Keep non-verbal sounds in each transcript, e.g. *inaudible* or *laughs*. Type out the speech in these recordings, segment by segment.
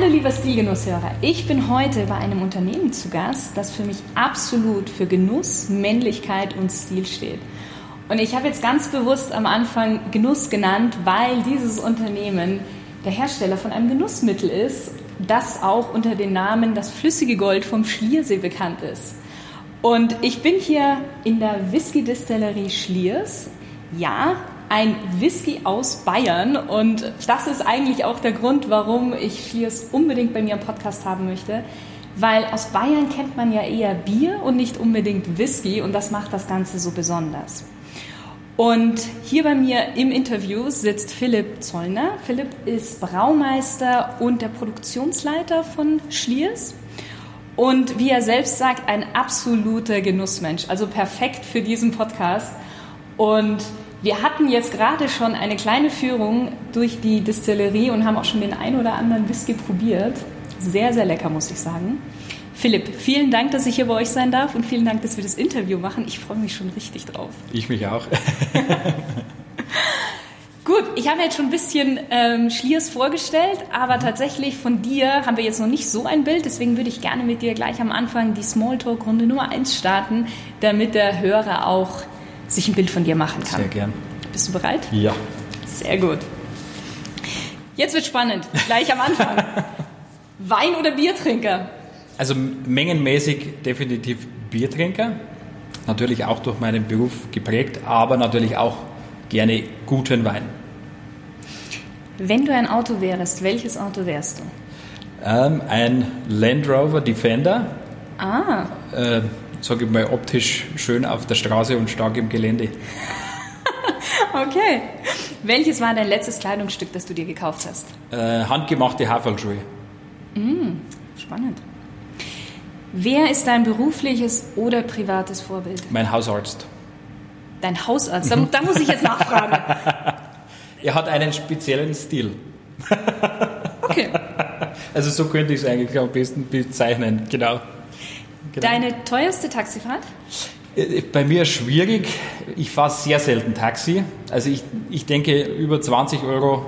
Hallo lieber Stilgenusshörer, ich bin heute bei einem Unternehmen zu Gast, das für mich absolut für Genuss, Männlichkeit und Stil steht. Und ich habe jetzt ganz bewusst am Anfang Genuss genannt, weil dieses Unternehmen der Hersteller von einem Genussmittel ist, das auch unter dem Namen das flüssige Gold vom Schliersee bekannt ist. Und ich bin hier in der Whisky-Distillerie Schliers. Ja, ein Whisky aus Bayern und das ist eigentlich auch der Grund, warum ich Schliers unbedingt bei mir im Podcast haben möchte, weil aus Bayern kennt man ja eher Bier und nicht unbedingt Whisky und das macht das Ganze so besonders. Und hier bei mir im Interview sitzt Philipp Zollner. Philipp ist Braumeister und der Produktionsleiter von Schliers. Und wie er selbst sagt, ein absoluter Genussmensch, also perfekt für diesen Podcast. Und wir hatten jetzt gerade schon eine kleine Führung durch die Distillerie und haben auch schon den ein oder anderen Whisky probiert. Sehr, sehr lecker, muss ich sagen. Philipp, vielen Dank, dass ich hier bei euch sein darf und vielen Dank, dass wir das Interview machen. Ich freue mich schon richtig drauf. Ich mich auch. *laughs* Gut, ich habe jetzt schon ein bisschen ähm, Schliers vorgestellt, aber mhm. tatsächlich von dir haben wir jetzt noch nicht so ein Bild. Deswegen würde ich gerne mit dir gleich am Anfang die Smalltalk-Runde Nummer 1 starten, damit der Hörer auch sich ein Bild von dir machen kann. Sehr gern. Bist du bereit? Ja. Sehr gut. Jetzt wird spannend, gleich am Anfang. *laughs* Wein- oder Biertrinker? Also mengenmäßig definitiv Biertrinker. Natürlich auch durch meinen Beruf geprägt, aber natürlich auch gerne guten Wein. Wenn du ein Auto wärst, welches Auto wärst du? Ähm, ein Land Rover Defender. Ah. Äh, sage ich mal, optisch schön auf der Straße und stark im Gelände. *laughs* okay. Welches war dein letztes Kleidungsstück, das du dir gekauft hast? Äh, handgemachte Haferlschuhe. Mm, spannend. Wer ist dein berufliches oder privates Vorbild? Mein Hausarzt. Dein Hausarzt? Da, da muss ich jetzt nachfragen. *laughs* er hat einen speziellen Stil. okay. *laughs* Also so könnte ich es eigentlich am besten bezeichnen, genau. Genau. Deine teuerste Taxifahrt? Äh, bei mir schwierig. Ich fahre sehr selten Taxi. Also ich, ich denke über 20 Euro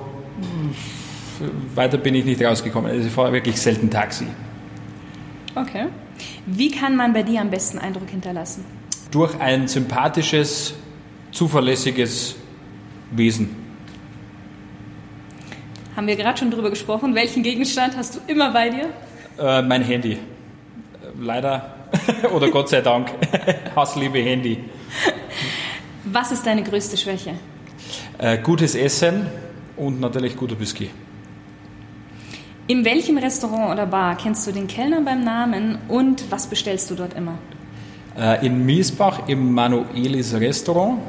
weiter bin ich nicht rausgekommen. Also ich fahre wirklich selten Taxi. Okay. Wie kann man bei dir am besten Eindruck hinterlassen? Durch ein sympathisches, zuverlässiges Wesen. Haben wir gerade schon drüber gesprochen. Welchen Gegenstand hast du immer bei dir? Äh, mein Handy leider *laughs* oder Gott sei Dank *laughs* Hassliebe Handy. Was ist deine größte Schwäche? Äh, gutes Essen und natürlich guter Whisky. In welchem Restaurant oder Bar kennst du den Kellner beim Namen und was bestellst du dort immer? Äh, in Miesbach im Manuelis Restaurant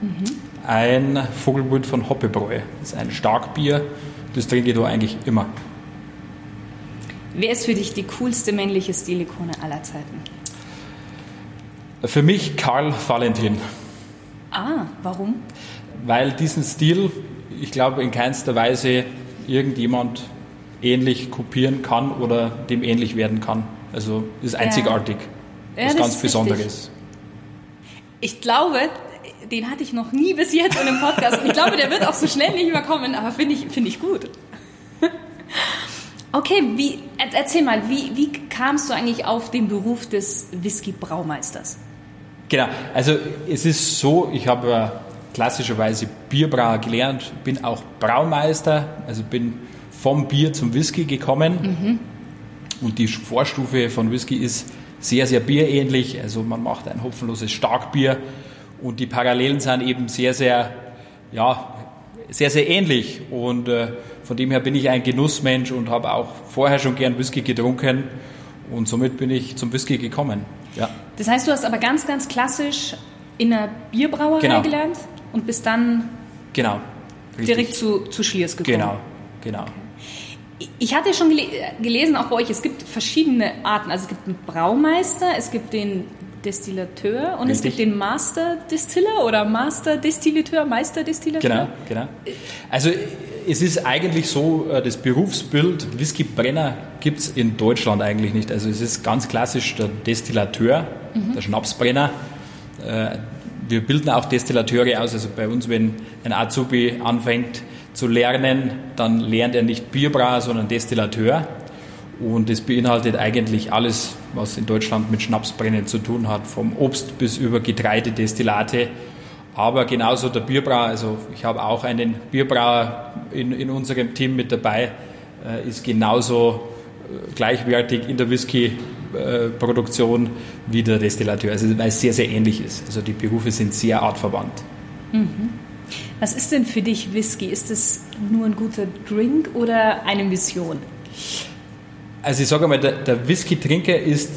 mhm. ein Vogelmund von Hoppebräu. Das ist ein Starkbier, das trinke ich da eigentlich immer. Wer ist für dich die coolste männliche Stilikone aller Zeiten? Für mich Karl Valentin. Ah, warum? Weil diesen Stil, ich glaube, in keinster Weise irgendjemand ähnlich kopieren kann oder dem ähnlich werden kann. Also ist einzigartig. Ja. was ja, ganz Besonderes. Richtig. Ich glaube, den hatte ich noch nie bis jetzt in einem Podcast und ich glaube, der wird auch so schnell nicht mehr kommen, aber finde ich, find ich gut. *laughs* Okay, wie, erzähl mal, wie, wie kamst du eigentlich auf den Beruf des Whisky-Braumeisters? Genau, also es ist so, ich habe klassischerweise Bierbrauer gelernt, bin auch Braumeister, also bin vom Bier zum Whisky gekommen. Mhm. Und die Vorstufe von Whisky ist sehr, sehr bierähnlich. Also man macht ein hopfenloses Starkbier und die Parallelen sind eben sehr, sehr, ja, sehr, sehr ähnlich. Und äh, von dem her bin ich ein Genussmensch und habe auch vorher schon gern Whisky getrunken und somit bin ich zum Whisky gekommen. Ja. Das heißt, du hast aber ganz, ganz klassisch in einer Bierbrauerei genau. gelernt und bist dann genau, direkt zu, zu Schliers gekommen. Genau, genau. Okay. Ich hatte schon gele gelesen, auch bei euch, es gibt verschiedene Arten. Also es gibt einen Braumeister, es gibt den Destillateur und Richtig. es gibt den Master Distiller oder Master Destillateur, Meister Destillateur. Genau, genau. Also es ist eigentlich so, äh, das Berufsbild Whiskybrenner gibt es in Deutschland eigentlich nicht. Also es ist ganz klassisch der Destillateur, mhm. der Schnapsbrenner. Äh, wir bilden auch Destillateure aus. Also bei uns, wenn ein Azubi anfängt zu lernen, dann lernt er nicht Bierbrauer, sondern Destillateur. Und es beinhaltet eigentlich alles, was in Deutschland mit Schnapsbrennen zu tun hat, vom Obst bis über Getreidedestillate. Aber genauso der Bierbrauer, also ich habe auch einen Bierbrauer in, in unserem Team mit dabei, äh, ist genauso äh, gleichwertig in der Whisky-Produktion wie der Destillateur, also weil es sehr, sehr ähnlich ist. Also die Berufe sind sehr artverwandt. Mhm. Was ist denn für dich Whisky? Ist es nur ein guter Drink oder eine Mission? Also ich sage mal, der, der Whisky-Trinker ist,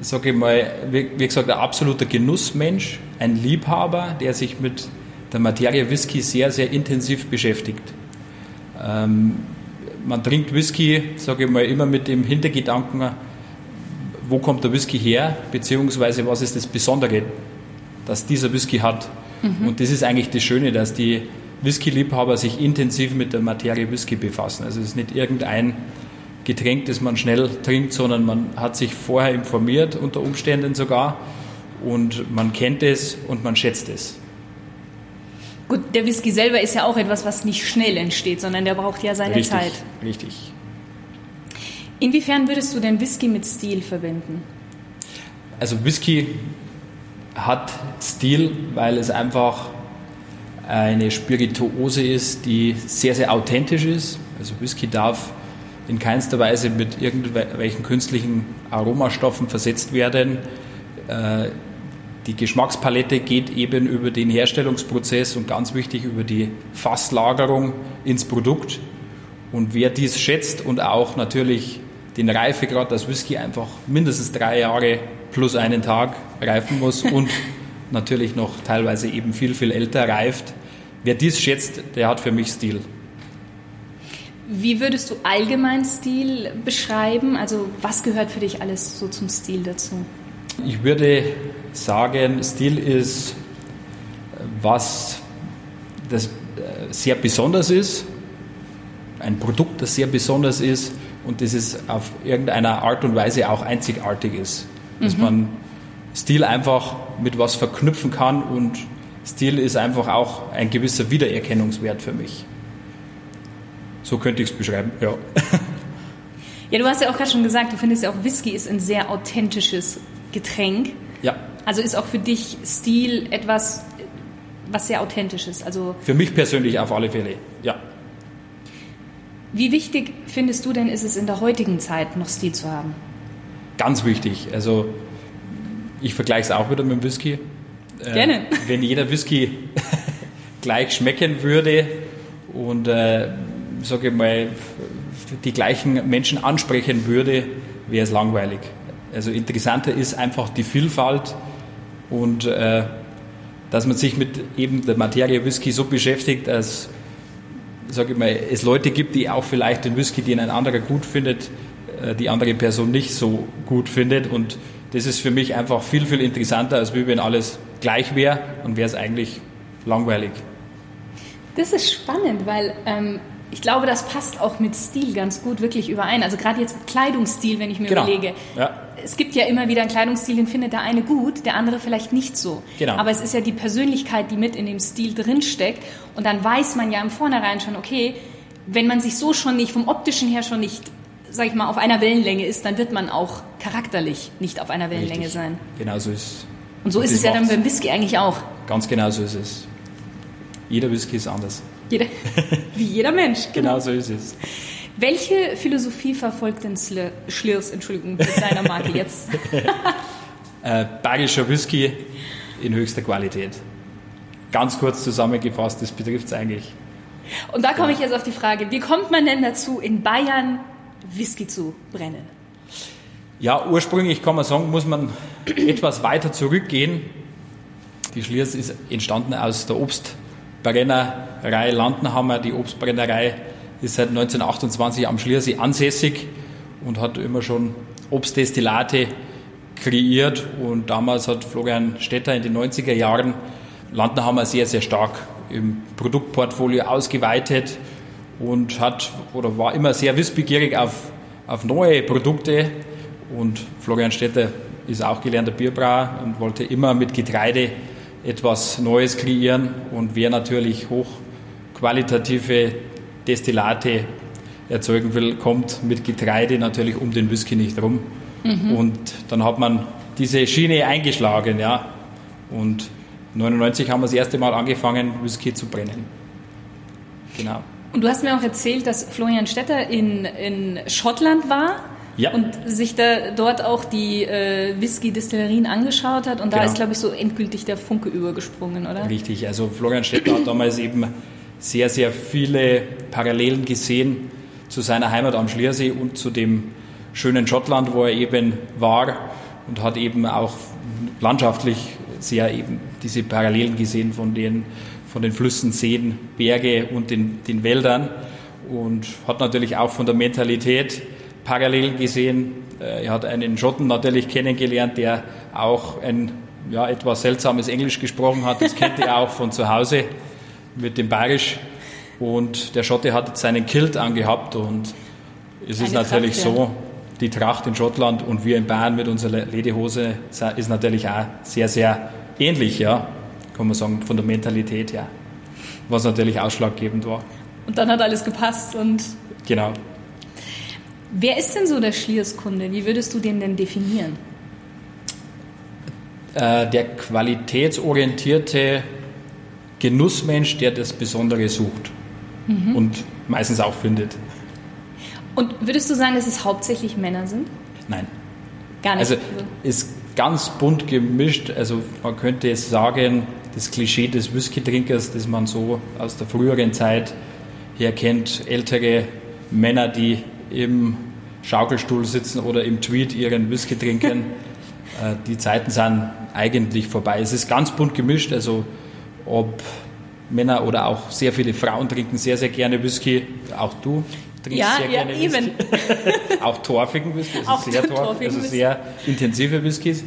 sage ich mal, wie, wie, gesagt, ein absoluter Genussmensch, ein Liebhaber, der sich mit der Materie Whisky sehr, sehr intensiv beschäftigt. Ähm, man trinkt Whisky, sage ich mal, immer mit dem Hintergedanken, wo kommt der Whisky her, beziehungsweise was ist das Besondere, dass dieser Whisky hat. Mhm. Und das ist eigentlich das Schöne, dass die Whisky-Liebhaber sich intensiv mit der Materie Whisky befassen. Also es ist nicht irgendein Getränk, das man schnell trinkt, sondern man hat sich vorher informiert, unter Umständen sogar, und man kennt es und man schätzt es. Gut, der Whisky selber ist ja auch etwas, was nicht schnell entsteht, sondern der braucht ja seine richtig, Zeit. Richtig. Inwiefern würdest du denn Whisky mit Stil verbinden? Also Whisky hat Stil, weil es einfach eine Spirituose ist, die sehr, sehr authentisch ist. Also Whisky darf in keinster Weise mit irgendwelchen künstlichen Aromastoffen versetzt werden. Die Geschmackspalette geht eben über den Herstellungsprozess und ganz wichtig über die Fasslagerung ins Produkt. Und wer dies schätzt und auch natürlich den Reifegrad, dass Whisky einfach mindestens drei Jahre plus einen Tag reifen muss *laughs* und natürlich noch teilweise eben viel, viel älter reift, wer dies schätzt, der hat für mich Stil. Wie würdest du allgemein Stil beschreiben? Also was gehört für dich alles so zum Stil dazu? Ich würde sagen, Stil ist was das äh, sehr besonders ist, ein Produkt, das sehr besonders ist und das es auf irgendeiner Art und Weise auch einzigartig ist. Dass mhm. man Stil einfach mit was verknüpfen kann und Stil ist einfach auch ein gewisser Wiedererkennungswert für mich. So könnte ich es beschreiben, ja. *laughs* Ja, du hast ja auch gerade schon gesagt, du findest ja auch Whisky ist ein sehr authentisches Getränk. Ja. Also ist auch für dich Stil etwas, was sehr authentisch ist. Also für mich persönlich auf alle Fälle, ja. Wie wichtig findest du denn, ist es in der heutigen Zeit noch Stil zu haben? Ganz wichtig. Also ich vergleiche es auch wieder mit dem Whisky. Äh, Gerne. Äh, *laughs* wenn jeder Whisky *laughs* gleich schmecken würde und äh, sage ich mal die gleichen Menschen ansprechen würde, wäre es langweilig. Also interessanter ist einfach die Vielfalt und äh, dass man sich mit eben der Materie Whisky so beschäftigt, dass sage ich mal, es Leute gibt, die auch vielleicht den Whisky, den ein anderer gut findet, äh, die andere Person nicht so gut findet. Und das ist für mich einfach viel, viel interessanter, als wenn alles gleich wäre und wäre es eigentlich langweilig. Das ist spannend, weil ähm, ich glaube, das passt auch mit Stil ganz gut wirklich überein. Also gerade jetzt Kleidungsstil, wenn ich mir genau. überlege. Ja. Es gibt ja immer wieder einen Kleidungsstil, den findet der eine gut, der andere vielleicht nicht so. Genau. Aber es ist ja die Persönlichkeit, die mit in dem Stil drinsteckt. Und dann weiß man ja im Vornherein schon, okay, wenn man sich so schon nicht, vom optischen her schon nicht, sag ich mal, auf einer Wellenlänge ist, dann wird man auch charakterlich nicht auf einer Wellenlänge Richtig. sein. Genau so ist Und so ist es ja dann beim Whisky eigentlich auch. Ganz genau so ist es. Jeder Whisky ist anders. Jeder, *laughs* wie jeder Mensch. Genau. genau so ist es. Welche Philosophie verfolgt denn Schlirs, Entschuldigung, mit seiner Marke *laughs* jetzt? äh, bayerischer Whisky in höchster Qualität. Ganz kurz zusammengefasst, das betrifft es eigentlich. Und da komme ich jetzt auf die Frage, wie kommt man denn dazu, in Bayern Whisky zu brennen? Ja, ursprünglich kann man sagen, muss man *clears throat* etwas weiter zurückgehen. Die Schliers ist entstanden aus der Obst- Brennerei Landenhammer, die Obstbrennerei ist seit 1928 am Schliersee ansässig und hat immer schon Obstdestillate kreiert. Und damals hat Florian Stetter in den 90er Jahren Landnerhammer sehr, sehr stark im Produktportfolio ausgeweitet und hat oder war immer sehr wissbegierig auf, auf neue Produkte. Und Florian Stetter ist auch gelernter Bierbrauer und wollte immer mit Getreide etwas Neues kreieren und wer natürlich hochqualitative Destillate erzeugen will, kommt mit Getreide natürlich um den Whisky nicht rum. Mhm. Und dann hat man diese Schiene eingeschlagen, ja. Und 1999 haben wir das erste Mal angefangen, Whisky zu brennen. Genau. Und du hast mir auch erzählt, dass Florian Stetter in, in Schottland war ja. und sich da dort auch die äh, Whisky-Distillerien angeschaut hat. Und da genau. ist, glaube ich, so endgültig der Funke übergesprungen, oder? Richtig. Also Florian Stetter hat damals eben sehr, sehr viele Parallelen gesehen zu seiner Heimat am Schliersee und zu dem schönen Schottland, wo er eben war und hat eben auch landschaftlich sehr eben diese Parallelen gesehen von den, von den Flüssen, Seen, Berge und den, den Wäldern und hat natürlich auch von der Mentalität Parallelen gesehen. Äh, er hat einen Schotten natürlich kennengelernt, der auch ein ja, etwas seltsames Englisch gesprochen hat. Das kennt er auch von zu Hause mit dem Bayerisch. Und der Schotte hat seinen Kilt angehabt und es ist Eine natürlich Tracht, so, die Tracht in Schottland und wir in Bayern mit unserer Ledehose ist natürlich auch sehr, sehr ähnlich, ja, kann man sagen, von der Mentalität her. Was natürlich ausschlaggebend war. Und dann hat alles gepasst und. Genau. Wer ist denn so der Schlierskunde? Wie würdest du den denn definieren? Äh, der qualitätsorientierte Genussmensch, der das Besondere sucht mhm. und meistens auch findet. Und würdest du sagen, dass es hauptsächlich Männer sind? Nein. Gar nicht. Also ist ganz bunt gemischt. Also man könnte jetzt sagen, das Klischee des Whisky-Trinkers, das man so aus der früheren Zeit her kennt, ältere Männer, die im Schaukelstuhl sitzen oder im Tweet ihren Whisky trinken. *laughs* Äh, die Zeiten sind eigentlich vorbei. Es ist ganz bunt gemischt, also ob Männer oder auch sehr viele Frauen trinken sehr, sehr gerne Whisky. Auch du trinkst ja, sehr ja, gerne Whisky. Eben. *laughs* auch torfigen Whisky, also auch sehr torfig, also sehr intensive Whiskys.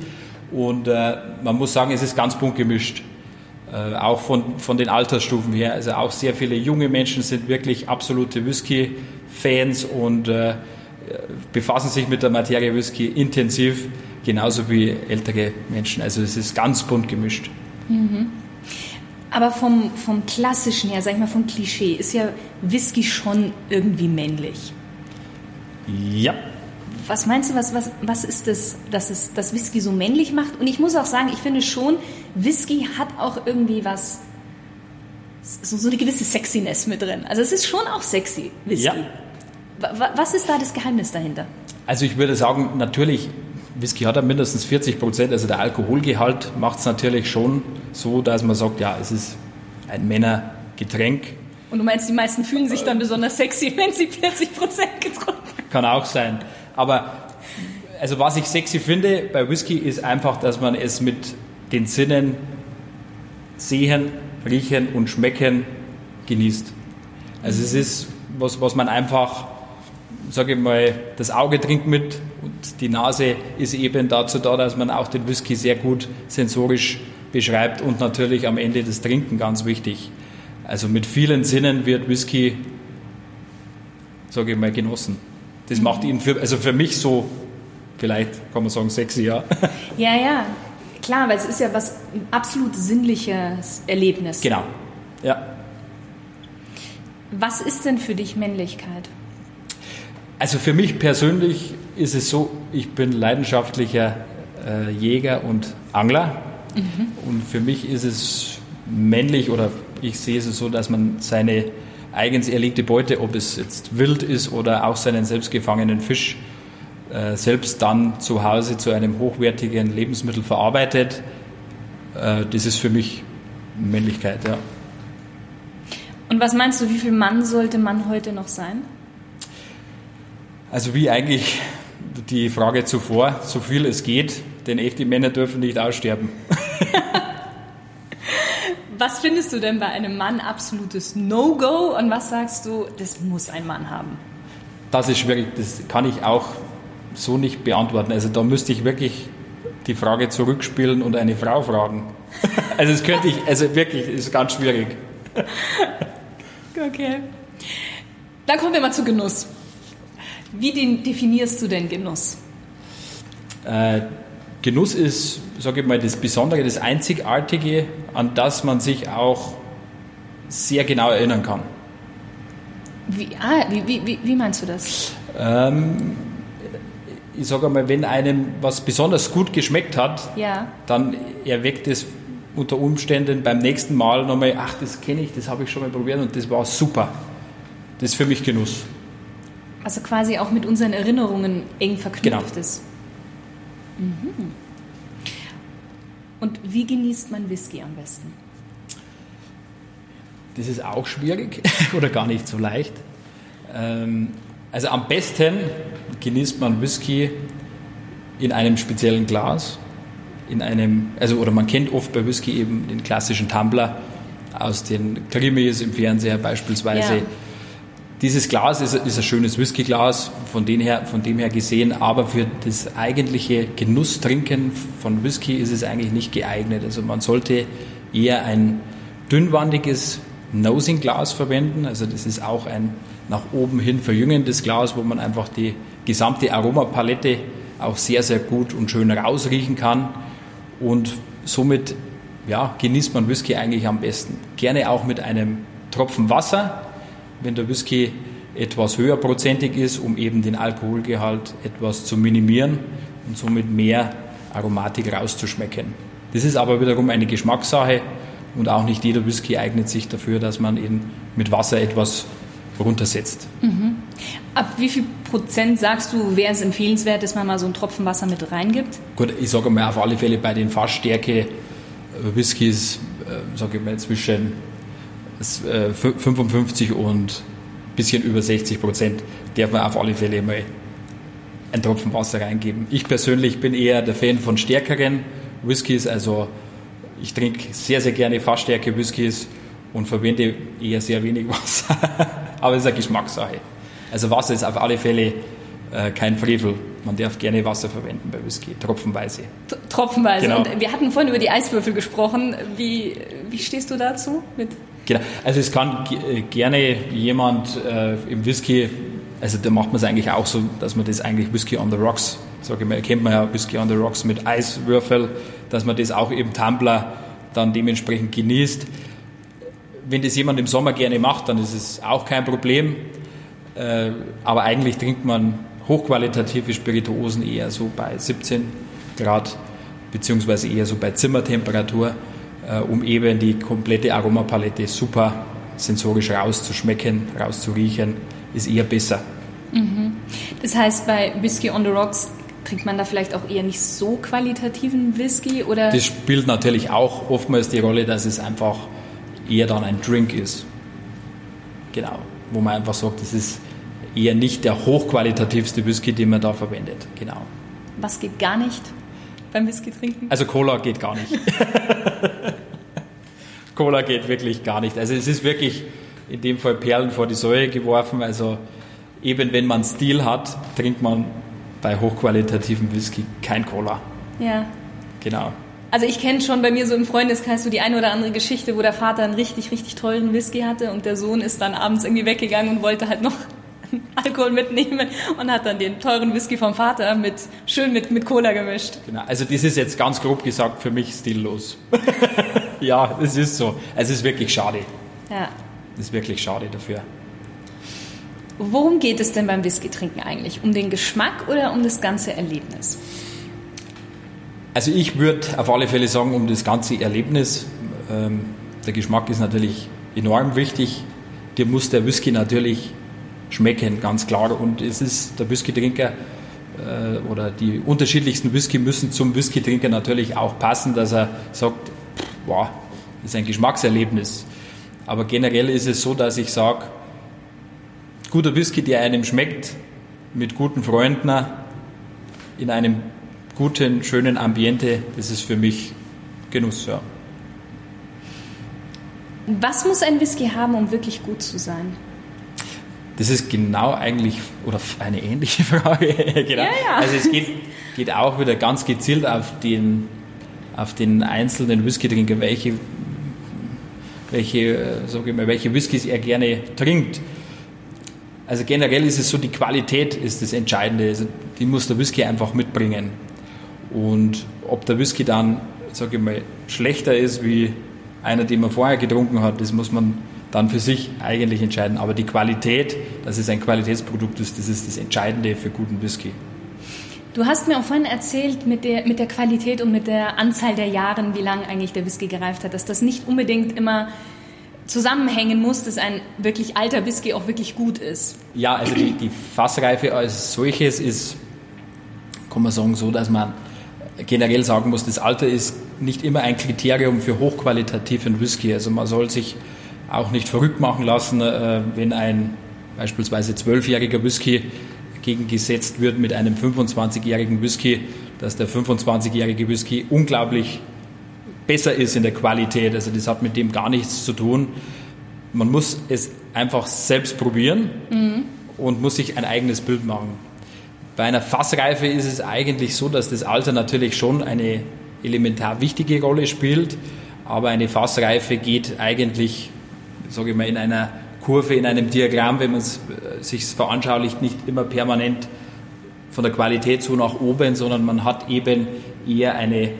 Und äh, man muss sagen, es ist ganz bunt gemischt. Äh, auch von, von den Altersstufen her. Also auch sehr viele junge Menschen sind wirklich absolute Whisky-Fans und äh, befassen sich mit der Materie Whisky intensiv, genauso wie ältere Menschen. Also es ist ganz bunt gemischt. Mhm. Aber vom, vom Klassischen her, sag ich mal, vom Klischee, ist ja Whisky schon irgendwie männlich. Ja. Was meinst du, was, was, was ist das, dass es das Whisky so männlich macht? Und ich muss auch sagen, ich finde schon, Whisky hat auch irgendwie was, so, so eine gewisse Sexiness mit drin. Also es ist schon auch sexy, Whisky. Ja. Was ist da das Geheimnis dahinter? Also ich würde sagen, natürlich, Whisky hat ja mindestens 40 Prozent, also der Alkoholgehalt macht es natürlich schon so, dass man sagt, ja, es ist ein Männergetränk. Und du meinst, die meisten fühlen sich dann besonders sexy, wenn sie 40 Prozent getrunken haben? Kann auch sein. Aber also was ich sexy finde bei Whisky ist einfach, dass man es mit den Sinnen sehen, riechen und schmecken genießt. Also es ist was, was man einfach sage ich mal, das Auge trinkt mit und die Nase ist eben dazu da, dass man auch den Whisky sehr gut sensorisch beschreibt und natürlich am Ende das Trinken ganz wichtig. Also mit vielen Sinnen wird Whisky, sage ich mal, genossen. Das macht ihn für, also für mich so, vielleicht kann man sagen, sexy, ja. *laughs* Ja, ja, klar, weil es ist ja was absolut sinnliches Erlebnis. Genau, ja. Was ist denn für dich Männlichkeit? Also für mich persönlich ist es so, ich bin leidenschaftlicher äh, Jäger und Angler. Mhm. Und für mich ist es männlich oder ich sehe es so, dass man seine eigens erlegte Beute, ob es jetzt wild ist oder auch seinen selbst gefangenen Fisch, äh, selbst dann zu Hause zu einem hochwertigen Lebensmittel verarbeitet. Äh, das ist für mich Männlichkeit, ja. Und was meinst du, wie viel Mann sollte man heute noch sein? Also wie eigentlich die Frage zuvor, so viel es geht, denn echte Männer dürfen nicht aussterben. *laughs* Was findest du denn bei einem Mann absolutes No-Go und was sagst du, das muss ein Mann haben? Das ist schwierig, das kann ich auch so nicht beantworten. Also da müsste ich wirklich die Frage zurückspielen und eine Frau fragen. *laughs* Also das könnte ich, also wirklich, ist ganz schwierig. *laughs* Okay. Dann kommen wir mal zu Genuss. Wie definierst du denn Genuss? Äh, Genuss ist, sage ich mal, das Besondere, das Einzigartige, an das man sich auch sehr genau erinnern kann. Wie, ah, wie, wie, wie meinst du das? Ähm, ich sage einmal, wenn einem was besonders gut geschmeckt hat, ja. dann erweckt es unter Umständen beim nächsten Mal nochmal, ach, das kenne ich, das habe ich schon mal probiert und das war super. Das ist für mich Genuss. Also quasi auch mit unseren Erinnerungen eng verknüpft genau. ist. Mhm. Und wie genießt man Whisky am besten? Das ist auch schwierig *laughs* oder gar nicht so leicht. Ähm, also am besten genießt man Whisky in einem speziellen Glas, in einem, also oder man kennt oft bei Whisky eben den klassischen Tumbler aus den Krimis im Fernseher beispielsweise. Ja. Dieses Glas ist, ist ein schönes Whiskyglas, von, dem her, von dem her gesehen, aber für das eigentliche Genusstrinken von Whisky ist es eigentlich nicht geeignet. Also man sollte eher ein dünnwandiges Nosing-Glas verwenden. Also das ist auch ein nach oben hin verjüngendes Glas, wo man einfach die gesamte Aromapalette auch sehr, sehr gut und schön rausriechen kann. Und somit ja, genießt man Whisky eigentlich am besten. Gerne auch mit einem Tropfen Wasser, wenn der Whisky etwas höher prozentig ist, um eben den Alkoholgehalt etwas zu minimieren und somit mehr Aromatik rauszuschmecken. Das ist aber wiederum eine Geschmackssache und auch nicht jeder Whisky eignet sich dafür, dass man ihn mit Wasser etwas runtersetzt. Mhm. Ab wie viel Prozent sagst du, wäre es empfehlenswert, dass man mal so einen Tropfen Wasser mit reingibt? Gut, ich sage mal auf alle Fälle bei den Fassstärke Whiskys, äh, sage ich mal zwischen 55 äh, und ein bisschen über 60 Prozent darf man auf alle Fälle mal einen Tropfen Wasser reingeben. Ich persönlich bin eher der Fan von stärkeren Whiskys, also ich trinke sehr, sehr gerne Fassstärke Whiskys und verwende eher sehr wenig *laughs* Wasser. Aber es ist eine Geschmackssache. Also Wasser ist auf alle Fälle äh, kein Frevel. Man darf gerne Wasser verwenden bei Whisky, tropfenweise. T tropfenweise. Genau. Und wir hatten vorhin über die Eiswürfel gesprochen. Wie, wie stehst du dazu? Mit genau. Also es kann äh, gerne jemand äh, im Whisky, also da macht man es eigentlich auch so, dass man das eigentlich Whisky on the Rocks, sage ich mal, kennt man ja Whisky on the Rocks mit Eiswürfel, dass man das auch im Tumbler dann dementsprechend genießt wenn das jemand im Sommer gerne macht, dann ist es auch kein Problem. Äh, aber eigentlich trinkt man hochqualitative Spirituosen eher so bei 17 Grad, beziehungsweise eher so bei Zimmertemperatur, um eben die komplette Aromapalette super sensorisch rauszuschmecken, rauszuriechen, ist eher besser. Mhm. Das heißt, bei Whisky on the Rocks trinkt man da vielleicht auch eher nicht so qualitativen Whisky? Oder? Das spielt natürlich auch oftmals die Rolle, dass es einfach eher dann ein Drink ist. Genau. Wo man einfach sagt, das ist eher nicht der hochqualitativste Whisky, den man da verwendet. Genau. Was geht gar nicht beim Whisky trinken? Also Cola geht gar nicht. *laughs* Cola geht wirklich gar nicht. Also es ist wirklich in dem Fall Perlen vor die Säue geworfen. Also eben wenn man Stil hat, trinkt man bei hochqualitativen Whisky kein Cola. Ja. Genau. Also ich kenne schon bei mir so im Freundeskreis so die eine oder andere Geschichte, wo der Vater einen richtig, richtig tollen Whisky hatte und der Sohn ist dann abends irgendwie weggegangen und wollte halt noch *laughs* Alkohol mitnehmen und hat dann den teuren Whisky vom Vater mit schön mit, mit Cola gemischt. Genau, also das ist jetzt ganz grob gesagt für mich stillos. *laughs* ja, das ist so. Es ist wirklich schade. Ja. Das ist wirklich schade dafür. Worum geht es denn beim Whisky trinken eigentlich? Um den Geschmack oder um das ganze Erlebnis? Also ich würde auf alle Fälle sagen, um das ganze Erlebnis, ähm, der Geschmack ist natürlich enorm wichtig. Dir muss der Whisky natürlich schmecken, ganz klar. Und es ist der Whisky-Trinker äh, oder die unterschiedlichsten Whisky müssen zum Whisky-Trinker natürlich auch passen, dass er sagt, wow, das ist ein Geschmackserlebnis. Aber generell ist es so, dass ich sage, guter Whisky, der einem schmeckt, mit guten Freunden in einem guten, schönen Ambiente, das ist für mich Genuss, ja. Was muss ein Whisky haben, um wirklich gut zu sein? Das ist genau eigentlich, oder eine ähnliche *laughs* Frage. genau. Ja, ja. Also es geht, geht auch wieder ganz gezielt auf den, auf den einzelnen Whisky-Trinker, welche, welche, sag ich mal, welche Whiskys er gerne trinkt. Also generell ist es so, die Qualität ist das Entscheidende. Also die muss der Whisky einfach mitbringen. Und ob der Whisky dann, sage ich mal, schlechter ist wie einer, den man vorher getrunken hat, das muss man dann für sich eigentlich entscheiden. Aber die Qualität, dass es ein Qualitätsprodukt ist, das ist das Entscheidende für guten Whisky. Du hast mir auch vorhin erzählt mit der, mit der Qualität und mit der Anzahl der Jahren, wie lange eigentlich der Whisky gereift hat, dass das nicht unbedingt immer zusammenhängen muss, dass ein wirklich alter Whisky auch wirklich gut ist. Ja, also die, die Fassreife als solches ist, kann man sagen, so, dass man generell sagen muss, das Alter ist nicht immer ein Kriterium für hochqualitativen Whisky. Also man soll sich auch nicht verrückt machen lassen, äh, wenn ein beispielsweise zwölfjähriger Whisky gegengesetzt wird mit einem 25-jährigen Whisky, dass der 25-jährige Whisky unglaublich besser ist in der Qualität. Also das hat mit dem gar nichts zu tun. Man muss es einfach selbst probieren mhm. und muss sich ein eigenes Bild machen. Bei einer Fassreife ist es eigentlich so, dass das Alter natürlich schon eine elementar wichtige Rolle spielt, aber eine Fassreife geht eigentlich, sage ich mal, in einer Kurve, in einem Diagramm, wenn man es äh, sich veranschaulicht, nicht immer permanent von der Qualität so nach oben, sondern man hat eben eher eine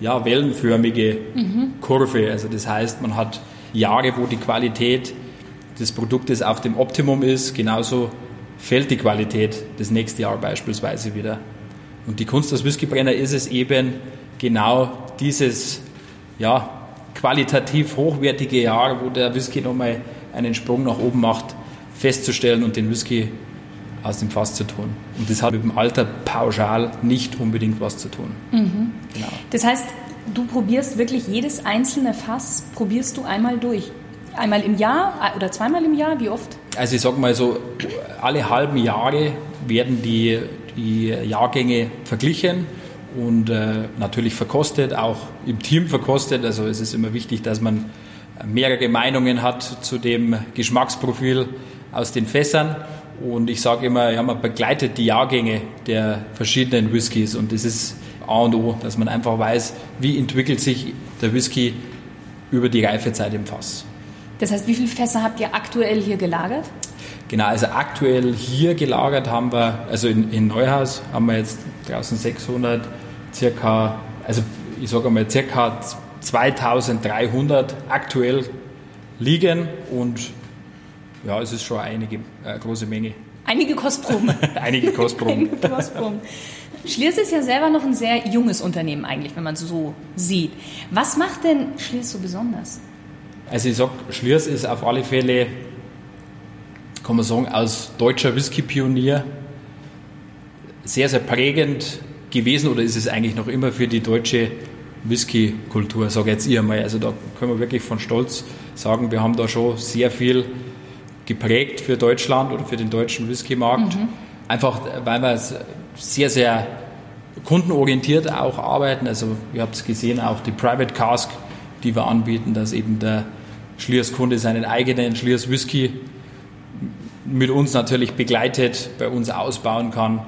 ja, wellenförmige mhm. Kurve. Also das heißt, man hat Jahre, wo die Qualität des Produktes auf dem Optimum ist, genauso fällt die Qualität das nächste Jahr beispielsweise wieder. Und die Kunst des Whiskybrenner ist es eben genau dieses ja, qualitativ hochwertige Jahr, wo der Whisky nochmal einen Sprung nach oben macht, festzustellen und den Whisky aus dem Fass zu tun. Und das hat mit dem Alter pauschal nicht unbedingt was zu tun. Mhm. Genau. Das heißt, du probierst wirklich jedes einzelne Fass, probierst du einmal durch. Einmal im Jahr oder zweimal im Jahr? Wie oft? Also ich sage mal so, alle halben Jahre werden die, die Jahrgänge verglichen und äh, natürlich verkostet, auch im Team verkostet. Also es ist immer wichtig, dass man mehrere Meinungen hat zu dem Geschmacksprofil aus den Fässern. Und ich sage immer, ja, man begleitet die Jahrgänge der verschiedenen Whiskys und das ist A und O, dass man einfach weiß, wie entwickelt sich der Whisky über die Reifezeit im Fass. Das heißt, wie viele Fässer habt ihr aktuell hier gelagert? Genau, also aktuell hier gelagert haben wir, also in, in Neuhaus haben wir jetzt 1600 circa, also ich sage mal circa 2300 aktuell liegen und ja, es ist schon eine äh, große Menge. Einige Kostproben. *laughs* Einige Kostproben. Einige Kostproben. Schliers ist ja selber noch ein sehr junges Unternehmen eigentlich, wenn man es so sieht. Was macht denn Schliers so besonders? Also ich sage, Schliers ist auf alle Fälle, kann man sagen, als deutscher Whisky-Pionier sehr, sehr prägend gewesen oder ist es eigentlich noch immer für die deutsche Whisky-Kultur, sage jetzt ich einmal. Also da können wir wirklich von Stolz sagen, wir haben da schon sehr viel geprägt für Deutschland oder für den deutschen Whisky-Markt. Mhm. Einfach, weil wir sehr, sehr kundenorientiert auch arbeiten. Also ihr habt es gesehen, auch die Private Cask, die wir anbieten, dass eben der Schliers-Kunde seinen eigenen Schliers-Whisky mit uns natürlich begleitet, bei uns ausbauen kann,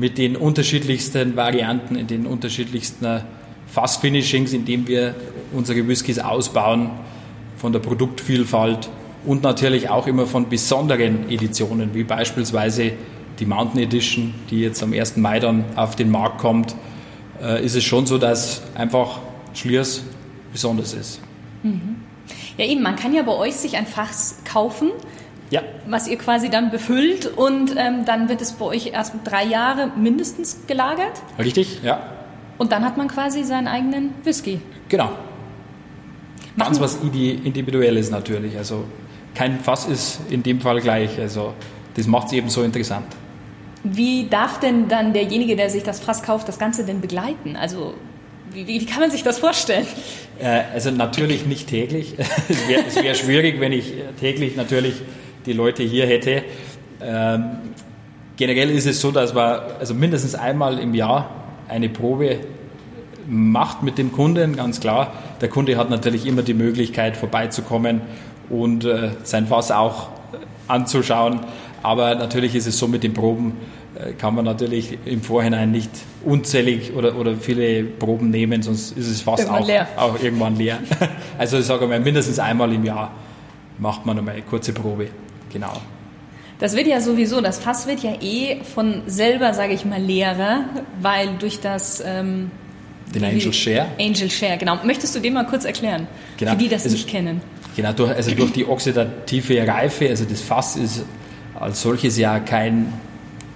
mit den unterschiedlichsten Varianten, in den unterschiedlichsten Fassfinishings, indem wir unsere Whiskys ausbauen, von der Produktvielfalt und natürlich auch immer von besonderen Editionen, wie beispielsweise die Mountain Edition, die jetzt am 1. Mai dann auf den Markt kommt, äh, ist es schon so, dass einfach Schliers besonders ist. Mhm. Ja, eben, man kann ja bei euch sich ein Fass kaufen, ja. was ihr quasi dann befüllt und ähm, dann wird es bei euch erst drei Jahre mindestens gelagert. Richtig, ja. Und dann hat man quasi seinen eigenen Whisky. Genau. Machen Ganz was Individuelles natürlich. Also kein Fass ist in dem Fall gleich. Also das macht es eben so interessant. Wie darf denn dann derjenige, der sich das Fass kauft, das Ganze denn begleiten? Also wie, wie, kann man sich das vorstellen? Äh, also natürlich nicht täglich. *laughs* es wäre wär schwierig, wenn ich täglich natürlich die Leute hier hätte. Ähm, generell ist es so, dass wir also mindestens einmal im Jahr eine Probe macht mit dem Kunden, ganz klar. Der Kunde hat natürlich immer die Möglichkeit vorbeizukommen und äh, sein Fass auch anzuschauen. Aber natürlich ist es so mit den Proben, äh, kann man natürlich im Vorhinein nicht unzählig oder, oder viele Proben nehmen, sonst ist es fast auch, auch, irgendwann leer. *laughs* Also ich sage mal, mindestens einmal im Jahr macht man einmal eine kurze Probe. Genau. Das wird ja sowieso, das Fass wird ja eh von selber, sage ich mal, leerer, weil durch das... Ähm, den Angel Share? Angel Share, genau. Möchtest du den mal kurz erklären, genau. für die das also, nicht kennen? Genau, durch, also durch die oxidative Reife, also das Fass ist als solches ja kein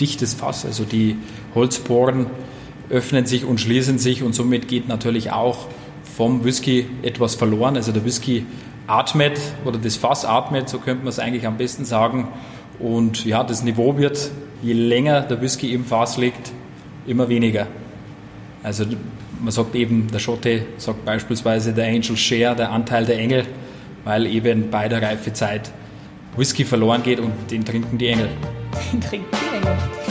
dichtes Fass, also die Holzporen öffnen sich und schließen sich und somit geht natürlich auch vom Whisky etwas verloren. Also der Whisky atmet oder das Fass atmet, so könnte man es eigentlich am besten sagen. Und ja, das Niveau wird, je länger der Whisky im Fass liegt, immer weniger. Also man sagt eben, der Schotte sagt beispielsweise der Angel Share, der Anteil der Engel, weil eben bei der Reifezeit Whisky verloren geht und den trinken die Engel. Den *laughs* trinken die Engel.